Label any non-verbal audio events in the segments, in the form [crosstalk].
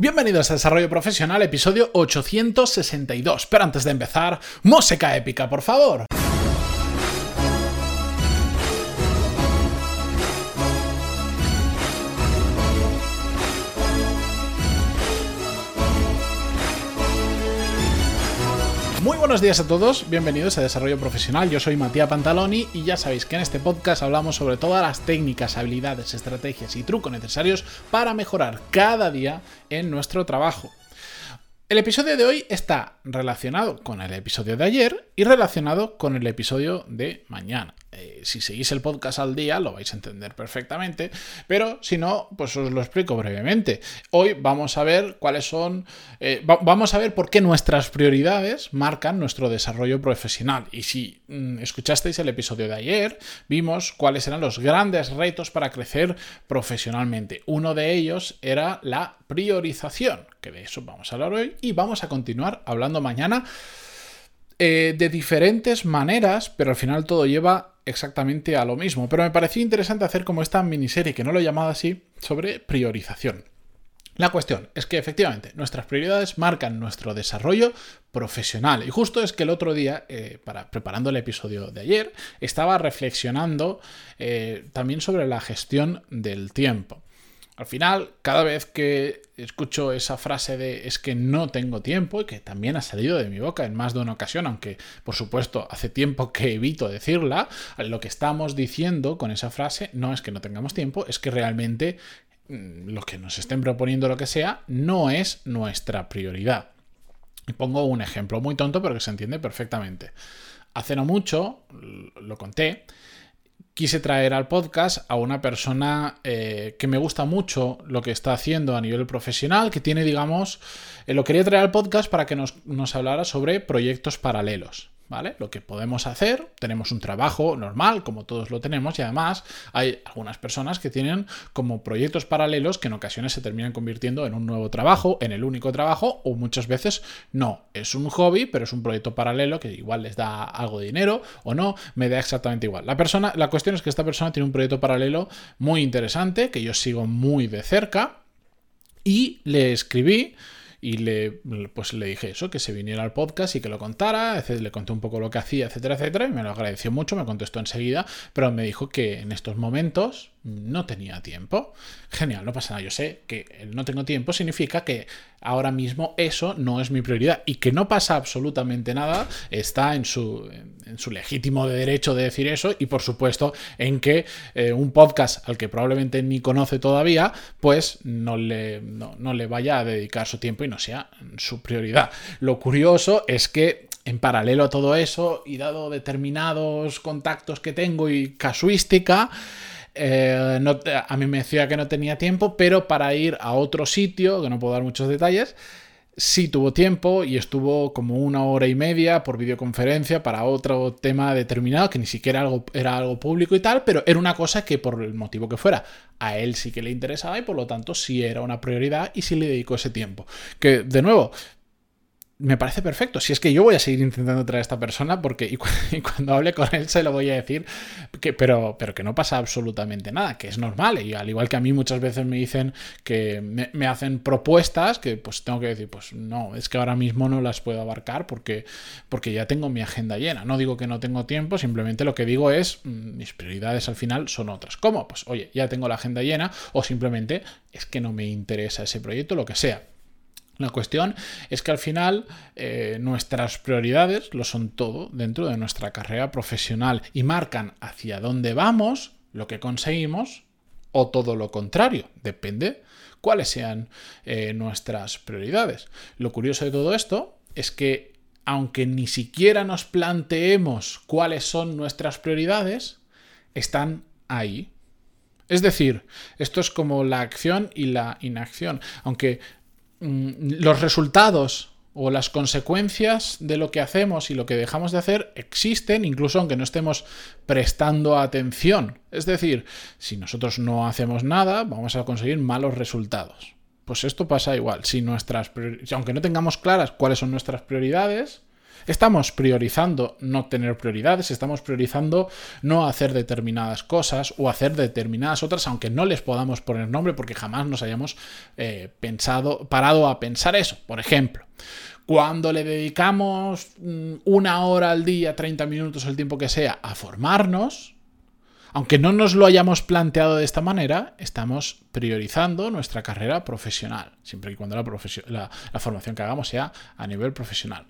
Bienvenidos a Desarrollo Profesional, episodio 862. Pero antes de empezar, música épica, por favor. Muy buenos días a todos, bienvenidos a Desarrollo Profesional, yo soy Matías Pantaloni y ya sabéis que en este podcast hablamos sobre todas las técnicas, habilidades, estrategias y trucos necesarios para mejorar cada día en nuestro trabajo. El episodio de hoy está relacionado con el episodio de ayer y relacionado con el episodio de mañana. Eh, si seguís el podcast al día lo vais a entender perfectamente, pero si no, pues os lo explico brevemente. Hoy vamos a ver cuáles son, eh, vamos a ver por qué nuestras prioridades marcan nuestro desarrollo profesional. Y si mm, escuchasteis el episodio de ayer, vimos cuáles eran los grandes retos para crecer profesionalmente. Uno de ellos era la priorización, que de eso vamos a hablar hoy y vamos a continuar hablando mañana. Eh, de diferentes maneras, pero al final todo lleva exactamente a lo mismo. Pero me pareció interesante hacer como esta miniserie, que no lo he llamado así, sobre priorización. La cuestión es que efectivamente nuestras prioridades marcan nuestro desarrollo profesional. Y justo es que el otro día, eh, para, preparando el episodio de ayer, estaba reflexionando eh, también sobre la gestión del tiempo. Al final, cada vez que escucho esa frase de es que no tengo tiempo, y que también ha salido de mi boca en más de una ocasión, aunque por supuesto hace tiempo que evito decirla, lo que estamos diciendo con esa frase no es que no tengamos tiempo, es que realmente mm, lo que nos estén proponiendo lo que sea no es nuestra prioridad. Y pongo un ejemplo muy tonto, pero que se entiende perfectamente. Hace no mucho, lo conté, quise traer al podcast a una persona eh, que me gusta mucho lo que está haciendo a nivel profesional, que tiene, digamos, eh, lo quería traer al podcast para que nos, nos hablara sobre proyectos paralelos. ¿Vale? Lo que podemos hacer, tenemos un trabajo normal, como todos lo tenemos, y además hay algunas personas que tienen como proyectos paralelos que en ocasiones se terminan convirtiendo en un nuevo trabajo, en el único trabajo, o muchas veces no. Es un hobby, pero es un proyecto paralelo que igual les da algo de dinero o no, me da exactamente igual. La persona, la cuestión es que esta persona tiene un proyecto paralelo muy interesante, que yo sigo muy de cerca, y le escribí y le, pues le dije eso, que se viniera al podcast y que lo contara, le conté un poco lo que hacía, etcétera, etcétera, y me lo agradeció mucho, me contestó enseguida, pero me dijo que en estos momentos no tenía tiempo. Genial, no pasa nada. Yo sé que no tengo tiempo significa que ahora mismo eso no es mi prioridad y que no pasa absolutamente nada. Está en su, en su legítimo derecho de decir eso y por supuesto en que eh, un podcast al que probablemente ni conoce todavía, pues no le, no le vaya a dedicar su tiempo y no sea su prioridad. Lo curioso es que en paralelo a todo eso y dado determinados contactos que tengo y casuística, eh, a mí me decía que no tenía tiempo, pero para ir a otro sitio, que no puedo dar muchos detalles, sí tuvo tiempo y estuvo como una hora y media por videoconferencia para otro tema determinado que ni siquiera era algo público y tal, pero era una cosa que por el motivo que fuera a él sí que le interesaba y por lo tanto sí era una prioridad y sí le dedicó ese tiempo. Que de nuevo, me parece perfecto. Si es que yo voy a seguir intentando traer a esta persona porque [laughs] y, cuando hable con él se lo voy a decir, que, pero, pero que no pasa absolutamente nada, que es normal. Y al igual que a mí muchas veces me dicen que me, hacen propuestas que pues tengo que decir, pues no, es que ahora mismo no las puedo abarcar porque, porque ya tengo mi agenda llena. No digo que no tengo tiempo, simplemente lo que digo es mm, mis prioridades al final son otras. ¿Cómo? Pues oye, ya tengo la agenda llena o simplemente es que no me interesa ese proyecto, lo que sea. La cuestión es que al final eh, nuestras prioridades lo son todo dentro de nuestra carrera profesional y marcan hacia dónde vamos, lo que conseguimos o todo lo contrario. Depende cuáles sean eh, nuestras prioridades. Lo curioso de todo esto es que aunque ni siquiera nos planteemos cuáles son nuestras prioridades, están ahí. Es decir, esto es como la acción y la inacción. Aunque los resultados o las consecuencias de lo que hacemos y lo que dejamos de hacer existen, incluso aunque no estemos prestando atención. Es decir, si nosotros no hacemos nada, vamos a conseguir malos resultados. Pues esto pasa igual. Si nuestras aunque no tengamos claras cuáles son nuestras prioridades, Estamos priorizando no tener prioridades, estamos priorizando no hacer determinadas cosas o hacer determinadas otras, aunque no les podamos poner nombre porque jamás nos hayamos eh, pensado, parado a pensar eso. Por ejemplo, cuando le dedicamos mm, una hora al día, 30 minutos, el tiempo que sea, a formarnos, aunque no nos lo hayamos planteado de esta manera, estamos priorizando nuestra carrera profesional, siempre y cuando la, la, formación que hagamos sea a nivel profesional.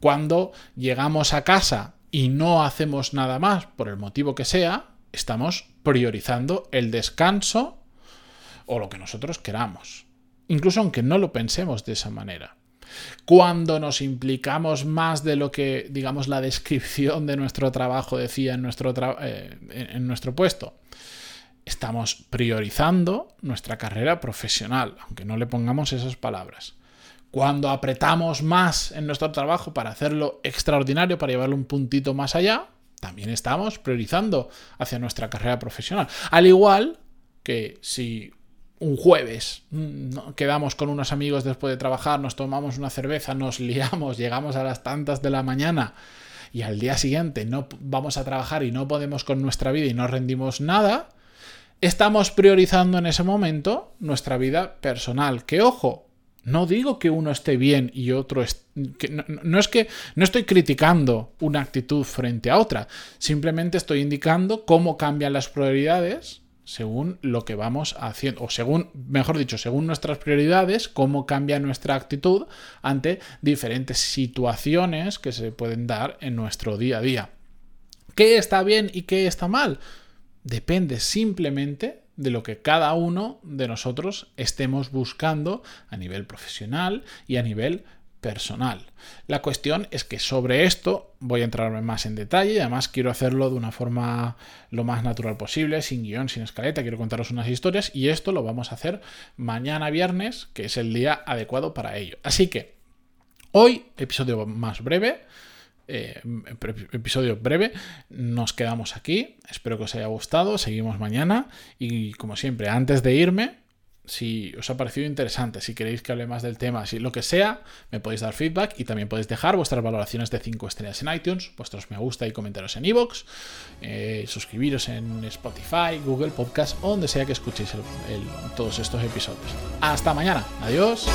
Cuando llegamos a casa y no hacemos nada más, por el motivo que sea, estamos priorizando el descanso o lo que nosotros queramos. Incluso aunque no lo pensemos de esa manera. Cuando nos implicamos más de lo que, digamos, la descripción de nuestro trabajo decía en nuestro, eh, en nuestro puesto, estamos priorizando nuestra carrera profesional, aunque no le pongamos esas palabras. Cuando apretamos más en nuestro trabajo para hacerlo extraordinario, para llevarlo un puntito más allá, también estamos priorizando hacia nuestra carrera profesional. Al igual que si un jueves. Mm, quedamos con unos amigos después de trabajar, nos tomamos una cerveza, nos [laughs] liamos, llegamos a las tantas de la mañana y al día siguiente no vamos a trabajar y no podemos con nuestra vida y no rendimos nada, estamos priorizando en ese momento nuestra vida personal. Que ojo, no digo que uno esté bien y otro no, no, es que no estoy criticando una actitud frente a otra, simplemente estoy indicando cómo cambian las prioridades según lo que vamos haciendo, o según, mejor dicho, según nuestras prioridades, cómo cambia nuestra actitud ante diferentes situaciones que se pueden dar en nuestro día a día. ¿Qué está bien y qué está mal? Depende simplemente de lo que cada uno de nosotros estemos buscando a nivel profesional y a nivel personal. La cuestión es que sobre esto voy a entrar más en detalle y además quiero hacerlo de una forma lo más natural posible, sin guion, sin escaleta, quiero contaros unas historias y esto lo vamos a hacer mañana viernes, que es el día adecuado para ello. Así que hoy, episodio más breve, eh, episodio breve. Nos quedamos aquí. Espero que os haya gustado. Seguimos mañana. Y como siempre, antes de irme, si os ha parecido interesante, si queréis que hable más del tema, si lo que sea, me podéis dar feedback y también podéis dejar vuestras valoraciones de 5 estrellas en iTunes, vuestros me gusta y comentarios en iVoox, eh, suscribiros en Spotify, Google Podcast donde sea que escuchéis todos estos episodios. Hasta mañana, adiós.